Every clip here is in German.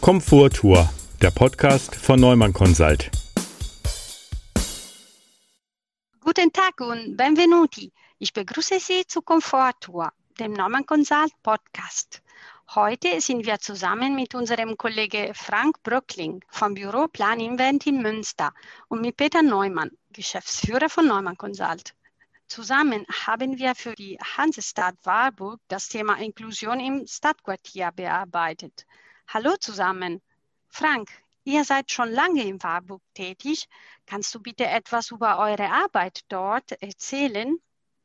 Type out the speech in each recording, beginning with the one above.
Komforttour, der Podcast von Neumann Consult. Guten Tag und benvenuti. Ich begrüße Sie zu Komforttour, dem Neumann Consult Podcast. Heute sind wir zusammen mit unserem Kollegen Frank Bröckling vom Büro Plan Invent in Münster und mit Peter Neumann, Geschäftsführer von Neumann Consult. Zusammen haben wir für die Hansestadt Warburg das Thema Inklusion im Stadtquartier bearbeitet. Hallo zusammen. Frank, ihr seid schon lange in Warburg tätig. Kannst du bitte etwas über eure Arbeit dort erzählen?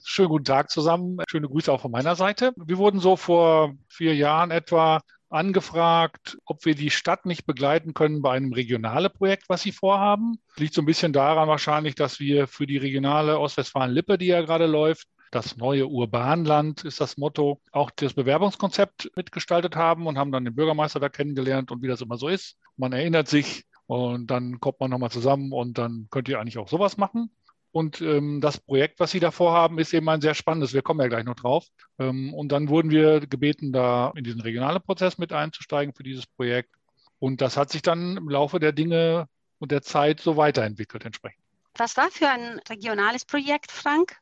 Schönen guten Tag zusammen. Schöne Grüße auch von meiner Seite. Wir wurden so vor vier Jahren etwa angefragt, ob wir die Stadt nicht begleiten können bei einem regionale Projekt, was sie vorhaben. Liegt so ein bisschen daran wahrscheinlich, dass wir für die regionale Ostwestfalen-Lippe, die ja gerade läuft, das neue Urbanland ist das Motto, auch das Bewerbungskonzept mitgestaltet haben und haben dann den Bürgermeister da kennengelernt und wie das immer so ist. Man erinnert sich und dann kommt man nochmal zusammen und dann könnt ihr eigentlich auch sowas machen. Und ähm, das Projekt, was Sie da vorhaben, ist eben ein sehr spannendes. Wir kommen ja gleich noch drauf. Ähm, und dann wurden wir gebeten, da in diesen regionalen Prozess mit einzusteigen für dieses Projekt. Und das hat sich dann im Laufe der Dinge und der Zeit so weiterentwickelt entsprechend. Was war für ein regionales Projekt, Frank?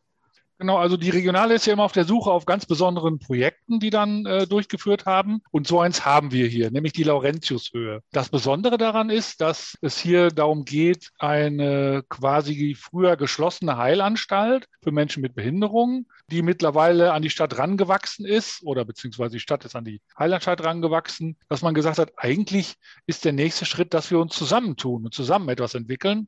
Genau, also die Regionale ist ja immer auf der Suche auf ganz besonderen Projekten, die dann äh, durchgeführt haben. Und so eins haben wir hier, nämlich die Laurentiushöhe. Das Besondere daran ist, dass es hier darum geht, eine quasi früher geschlossene Heilanstalt für Menschen mit Behinderungen, die mittlerweile an die Stadt rangewachsen ist oder beziehungsweise die Stadt ist an die Heilanstalt rangewachsen, dass man gesagt hat, eigentlich ist der nächste Schritt, dass wir uns zusammentun und zusammen etwas entwickeln.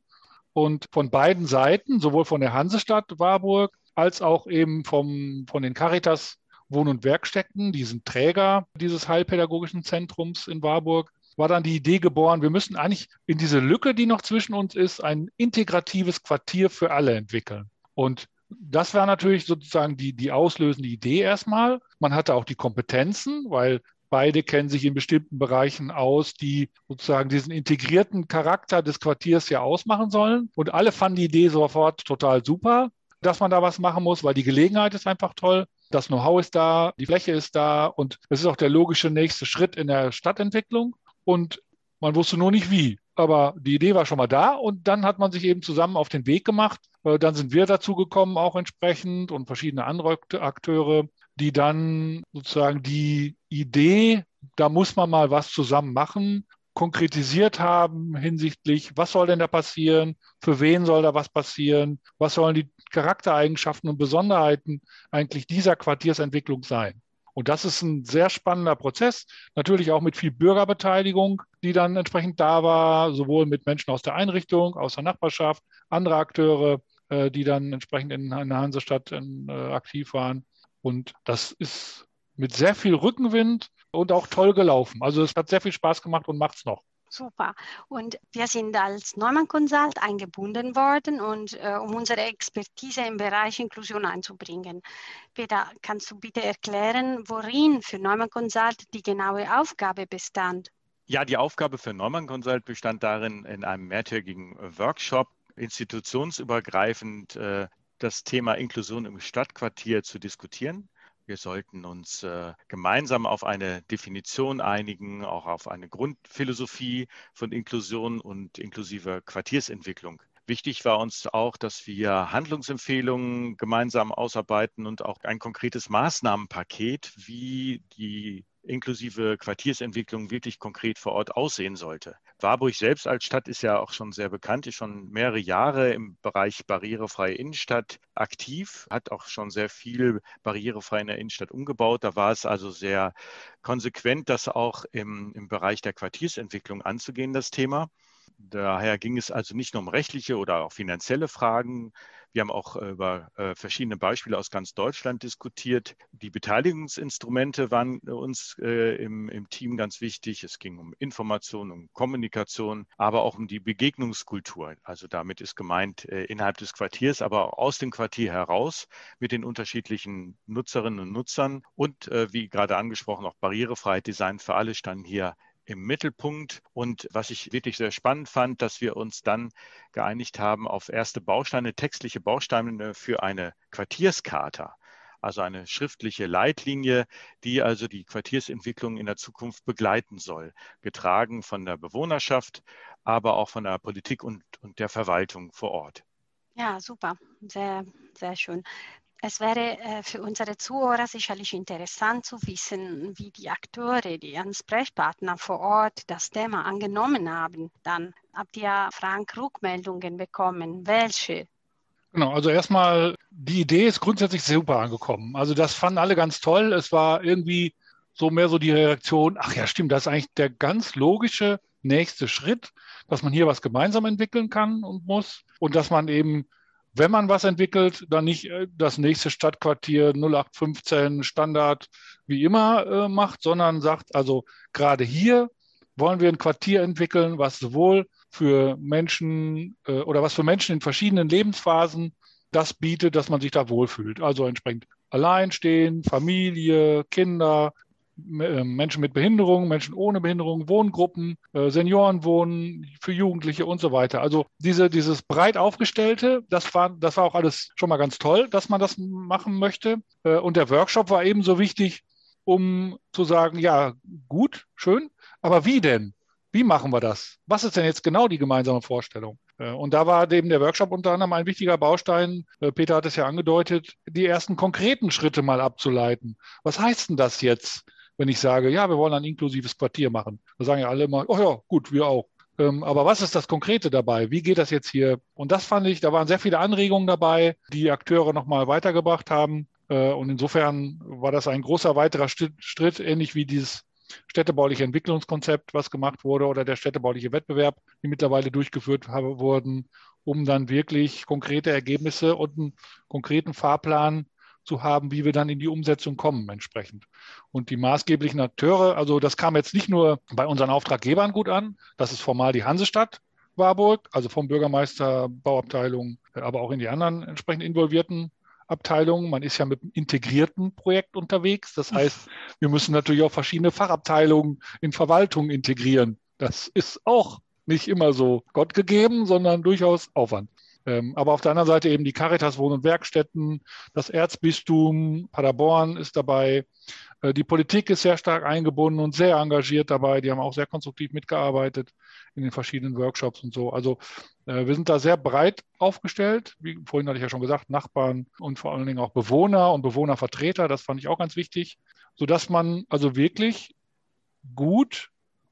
Und von beiden Seiten, sowohl von der Hansestadt Warburg als auch eben vom, von den Caritas Wohn- und Werkstätten, diesen Träger dieses Heilpädagogischen Zentrums in Warburg, war dann die Idee geboren, wir müssen eigentlich in diese Lücke, die noch zwischen uns ist, ein integratives Quartier für alle entwickeln. Und das war natürlich sozusagen die, die auslösende Idee erstmal. Man hatte auch die Kompetenzen, weil beide kennen sich in bestimmten Bereichen aus, die sozusagen diesen integrierten Charakter des Quartiers ja ausmachen sollen. Und alle fanden die Idee sofort total super dass man da was machen muss, weil die Gelegenheit ist einfach toll. Das Know-how ist da, die Fläche ist da und es ist auch der logische nächste Schritt in der Stadtentwicklung. Und man wusste nur nicht wie. Aber die Idee war schon mal da und dann hat man sich eben zusammen auf den Weg gemacht. Äh, dann sind wir dazu gekommen, auch entsprechend und verschiedene andere Akteure, die dann sozusagen die Idee, da muss man mal was zusammen machen, konkretisiert haben hinsichtlich, was soll denn da passieren, für wen soll da was passieren, was sollen die Charaktereigenschaften und Besonderheiten eigentlich dieser Quartiersentwicklung sein. Und das ist ein sehr spannender Prozess, natürlich auch mit viel Bürgerbeteiligung, die dann entsprechend da war, sowohl mit Menschen aus der Einrichtung, aus der Nachbarschaft, andere Akteure, äh, die dann entsprechend in, der Hansestadt äh, aktiv waren. Und das ist mit sehr viel Rückenwind und auch toll gelaufen. Also es hat sehr viel Spaß gemacht und macht es noch. Super. Und wir sind als Neumann Consult eingebunden worden, und, äh, um unsere Expertise im Bereich Inklusion einzubringen. Peter, kannst du bitte erklären, worin für Neumann Consult die genaue Aufgabe bestand? Ja, die Aufgabe für Neumann Consult bestand darin, in einem mehrtägigen Workshop institutionsübergreifend äh, das Thema Inklusion im Stadtquartier zu diskutieren. Wir sollten uns äh, gemeinsam auf eine Definition einigen, auch auf eine Grundphilosophie von Inklusion und inklusiver Quartiersentwicklung. Wichtig war uns auch, dass wir Handlungsempfehlungen gemeinsam ausarbeiten und auch ein konkretes Maßnahmenpaket, wie die inklusive Quartiersentwicklung wirklich konkret vor Ort aussehen sollte. Warburg selbst als Stadt ist ja auch schon sehr bekannt, ist schon mehrere Jahre im Bereich barrierefreie Innenstadt aktiv, hat auch schon sehr viel barrierefrei in der Innenstadt umgebaut. Da war es also sehr konsequent, das auch im, im Bereich der Quartiersentwicklung anzugehen, das Thema. Daher ging es also nicht nur um rechtliche oder auch finanzielle Fragen. Wir haben auch äh, über äh, verschiedene Beispiele aus ganz Deutschland diskutiert. Die Beteiligungsinstrumente waren uns äh, im, im Team ganz wichtig. Es ging um Information, um Kommunikation, aber auch um die Begegnungskultur. Also damit ist gemeint innerhalb des Quartiers, aber auch aus dem Quartier heraus mit den unterschiedlichen Nutzerinnen und Nutzern. Und wie gerade angesprochen, auch Barrierefreiheit, Design für alle standen hier im Mittelpunkt. Und was ich wirklich sehr spannend fand, dass wir uns dann geeinigt haben auf erste Bausteine, textliche Bausteine für eine Quartierskarte. also eine schriftliche Leitlinie, die also die Quartiersentwicklung in der Zukunft begleiten soll, getragen von der Bewohnerschaft, aber auch von der Politik und, und der Verwaltung vor Ort. Ja, super, sehr, sehr schön. Es wäre äh, für unsere Zuhörer sicherlich interessant zu wissen, wie die Akteure, die Ansprechpartner vor Ort das Thema angenommen haben. Dann habt ihr, Frank, Rückmeldungen bekommen. Welche? Genau, also erstmal, die Idee ist grundsätzlich super angekommen. Also das fanden alle ganz toll. Es war irgendwie so mehr so die Reaktion, ach ja, stimmt, das ist eigentlich der ganz logische nächste Schritt, dass man hier was gemeinsam entwickeln kann und muss und dass man eben wenn man was entwickelt, dann nicht äh, das nächste Stadtquartier 0815 Standard wie immer äh, macht, sondern sagt, also gerade hier wollen wir ein Quartier entwickeln, was sowohl für Menschen äh, oder was für Menschen in verschiedenen Lebensphasen das bietet, dass man sich da wohlfühlt. Also entsprechend Alleinstehen, Familie, Kinder, Menschen mit Behinderung, Menschen ohne Behinderung, Wohngruppen, äh, Seniorenwohnen für Jugendliche und so weiter. Also diese, dieses breit aufgestellte, das war, das war auch alles schon mal ganz toll, dass man das machen möchte. Äh, und der Workshop war ebenso wichtig, um zu sagen, ja, gut, schön, aber wie denn? Wie machen wir das? Was ist denn jetzt genau die gemeinsame Vorstellung? Äh, und da war eben der Workshop unter anderem ein wichtiger Baustein, Peter hat es ja angedeutet, die ersten konkreten Schritte mal abzuleiten. Was heißt denn das jetzt? Wenn ich sage, ja, wir wollen ein inklusives Quartier machen. Da sagen ja alle immer, oh ja, gut, wir auch. Ähm, aber was ist das Konkrete dabei? Wie geht das jetzt hier? Und das fand ich, da waren sehr viele Anregungen dabei, die Akteure nochmal weitergebracht haben. Äh, und insofern war das ein großer weiterer Schritt, ähnlich wie dieses städtebauliche Entwicklungskonzept, was gemacht wurde, oder der städtebauliche Wettbewerb, die mittlerweile durchgeführt haben, wurden, um dann wirklich konkrete Ergebnisse und einen konkreten Fahrplan zu haben, wie wir dann in die Umsetzung kommen entsprechend. Und die maßgeblichen Akteure, also das kam jetzt nicht nur bei unseren Auftraggebern gut an, das ist formal die Hansestadt Warburg, also vom Bürgermeister, Bauabteilung, aber auch in die anderen entsprechend involvierten Abteilungen. Man ist ja mit einem integrierten Projekt unterwegs. Das heißt, wir müssen natürlich auch verschiedene Fachabteilungen in Verwaltung integrieren. Das ist auch nicht immer so Gott gegeben, sondern durchaus Aufwand. Ähm, aber auf der anderen Seite eben die Caritas Wohn- und Werkstätten, das Erzbistum Paderborn ist dabei. Äh, die Politik ist sehr stark eingebunden und sehr engagiert dabei. Die haben auch sehr konstruktiv mitgearbeitet in den verschiedenen Workshops und so. Also äh, wir sind da sehr breit aufgestellt. Wie vorhin hatte ich ja schon gesagt, Nachbarn und vor allen Dingen auch Bewohner und Bewohnervertreter. Das fand ich auch ganz wichtig, sodass man also wirklich gut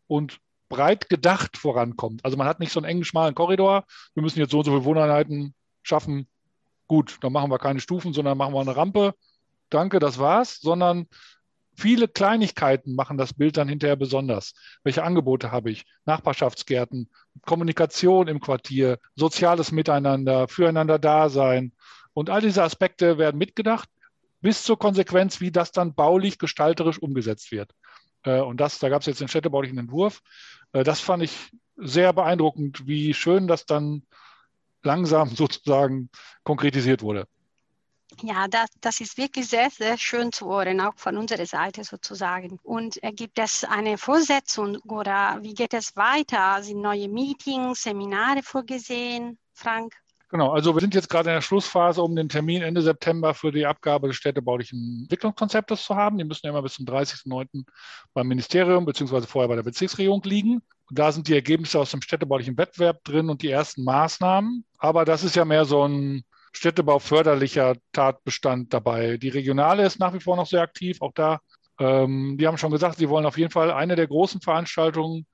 und breit gedacht vorankommt. Also man hat nicht so einen engen, schmalen Korridor. Wir müssen jetzt so und so viele Wohneinheiten schaffen. Gut, dann machen wir keine Stufen, sondern machen wir eine Rampe. Danke, das war's. Sondern viele Kleinigkeiten machen das Bild dann hinterher besonders. Welche Angebote habe ich? Nachbarschaftsgärten, Kommunikation im Quartier, soziales Miteinander, füreinander Dasein. Und all diese Aspekte werden mitgedacht, bis zur Konsequenz, wie das dann baulich, gestalterisch umgesetzt wird. Äh, und das, da gab es jetzt den städtebaulichen Entwurf. Äh, das fand ich sehr beeindruckend, wie schön das dann langsam sozusagen konkretisiert wurde. Ja, das, das ist wirklich sehr, sehr schön zu hören, auch von unserer Seite sozusagen. Und äh, gibt es eine Vorsetzung oder wie geht es weiter? Sind neue Meetings, Seminare vorgesehen, Frank? Genau, also wir sind jetzt gerade in der Schlussphase, um den Termin Ende September für die Abgabe des städtebaulichen Entwicklungskonzeptes zu haben. Die müssen ja immer bis zum 30.09. beim Ministerium beziehungsweise vorher bei der Bezirksregierung liegen. Und da sind die Ergebnisse aus dem städtebaulichen Wettbewerb drin und die ersten Maßnahmen. Aber das ist ja mehr so ein städtebauförderlicher Tatbestand dabei. Die Regionale ist nach wie vor noch sehr aktiv, auch da. Ähm, die haben schon gesagt, sie wollen auf jeden Fall eine der großen Veranstaltungen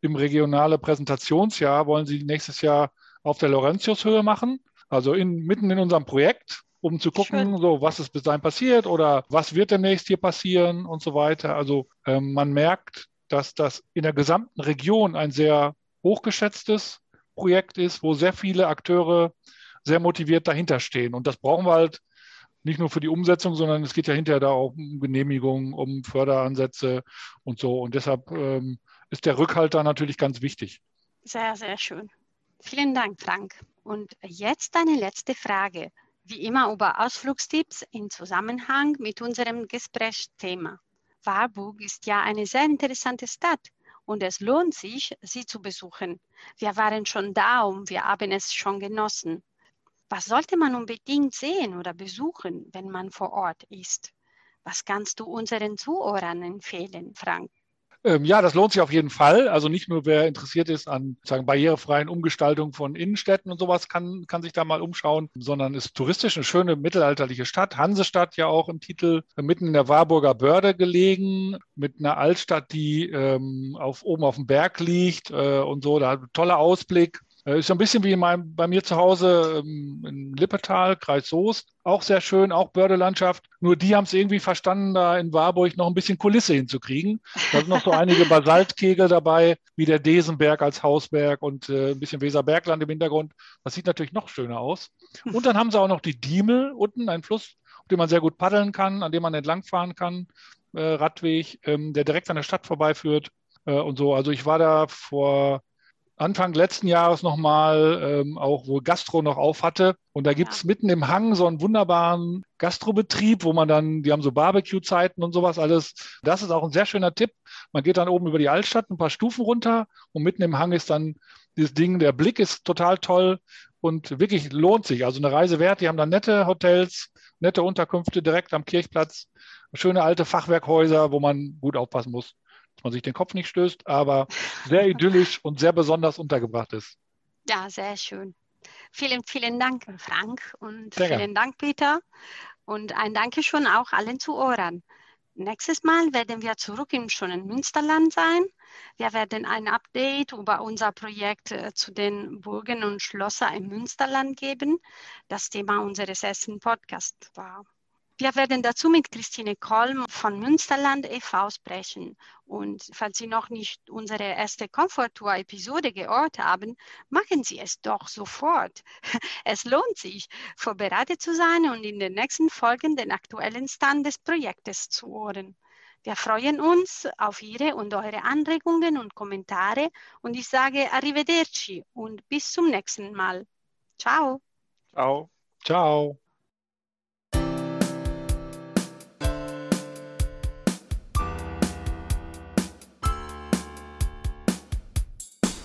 im regionale Präsentationsjahr, wollen sie nächstes Jahr auf der Laurentiushöhe machen, also in, mitten in unserem Projekt, um zu gucken, so was ist bis dahin passiert oder was wird demnächst hier passieren und so weiter. Also ähm, man merkt, dass das in der gesamten Region ein sehr hochgeschätztes Projekt ist, wo sehr viele Akteure sehr motiviert dahinter stehen. Und das brauchen wir halt nicht nur für die Umsetzung, sondern es geht ja hinterher da auch um Genehmigungen, um Förderansätze und so. Und deshalb ähm, ist der Rückhalt da natürlich ganz wichtig. Sehr, sehr schön. Vielen Dank, Frank. Und jetzt eine letzte Frage, wie immer über Ausflugstipps in Zusammenhang mit unserem Gesprächsthema. Warburg ist ja eine sehr interessante Stadt und es lohnt sich, sie zu besuchen. Wir waren schon da und wir haben es schon genossen. Was sollte man unbedingt sehen oder besuchen, wenn man vor Ort ist? Was kannst du unseren Zuhörern empfehlen, Frank? Ähm, ja, das lohnt sich auf jeden Fall. Also nicht nur wer interessiert ist an sagen, barrierefreien Umgestaltung von Innenstädten und sowas, kann, kann sich da mal umschauen, sondern ist touristisch eine schöne mittelalterliche Stadt. Hansestadt ja auch im Titel, äh, mitten in der Warburger Börde gelegen, mit einer Altstadt, die ähm, auf, oben auf dem Berg liegt äh, und so. Da hat einen toller Ausblick. Äh, ist so ein bisschen wie mein, bei mir zu Hause ähm, in Lippetal, Kreis Soest. Auch sehr schön, auch Bördelandschaft. Nur die haben es irgendwie verstanden, da in Warburg noch ein bisschen Kulisse hinzukriegen. Da sind noch so einige Basaltkegel dabei, wie der Desenberg als Hausberg und äh, ein bisschen Weserbergland im Hintergrund. Das sieht natürlich noch schöner aus. Und dann haben sie auch noch die Diemel unten, ein Fluss, auf dem man sehr gut paddeln kann, an dem man entlangfahren kann. Äh, Radweg, ähm, der direkt an der Stadt vorbeiführt äh, und so. Also ich war da vor Anfang letzten Jahres nochmal, ähm, auch wo Gastro noch auf hatte. Und da gibt's ja. mitten im Hang so einen wunderbaren Gastrobetrieb, wo man dann, die haben so Barbecue-Zeiten und sowas alles. Das ist auch ein sehr schöner Tipp. Man geht dann oben über die Altstadt ein paar Stufen runter und mitten im Hang ist dann dieses Ding, der Blick ist total toll und wirklich lohnt sich. Also eine Reise wert. Die haben dann nette Hotels, nette Unterkünfte direkt am Kirchplatz, schöne alte Fachwerkhäuser, wo man gut aufpassen muss dass man sich den Kopf nicht stößt, aber sehr idyllisch und sehr besonders untergebracht ist. Ja, sehr schön. Vielen, vielen Dank, Frank, und sehr vielen gern. Dank, Peter. Und ein Dankeschön auch allen Zuhörern. Nächstes Mal werden wir zurück im schönen Münsterland sein. Wir werden ein Update über unser Projekt äh, zu den Burgen und Schlösser im Münsterland geben, das Thema unseres ersten Podcasts war. Wir werden dazu mit Christine Kolm von Münsterland e.V. sprechen. Und falls Sie noch nicht unsere erste Komforttour-Episode gehört haben, machen Sie es doch sofort. Es lohnt sich, vorbereitet zu sein und in den nächsten Folgen den aktuellen Stand des Projektes zu hören. Wir freuen uns auf Ihre und eure Anregungen und Kommentare und ich sage Arrivederci und bis zum nächsten Mal. Ciao. Ciao. Ciao.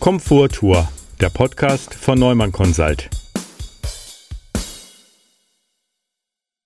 Komforttour, der Podcast von Neumann Consult.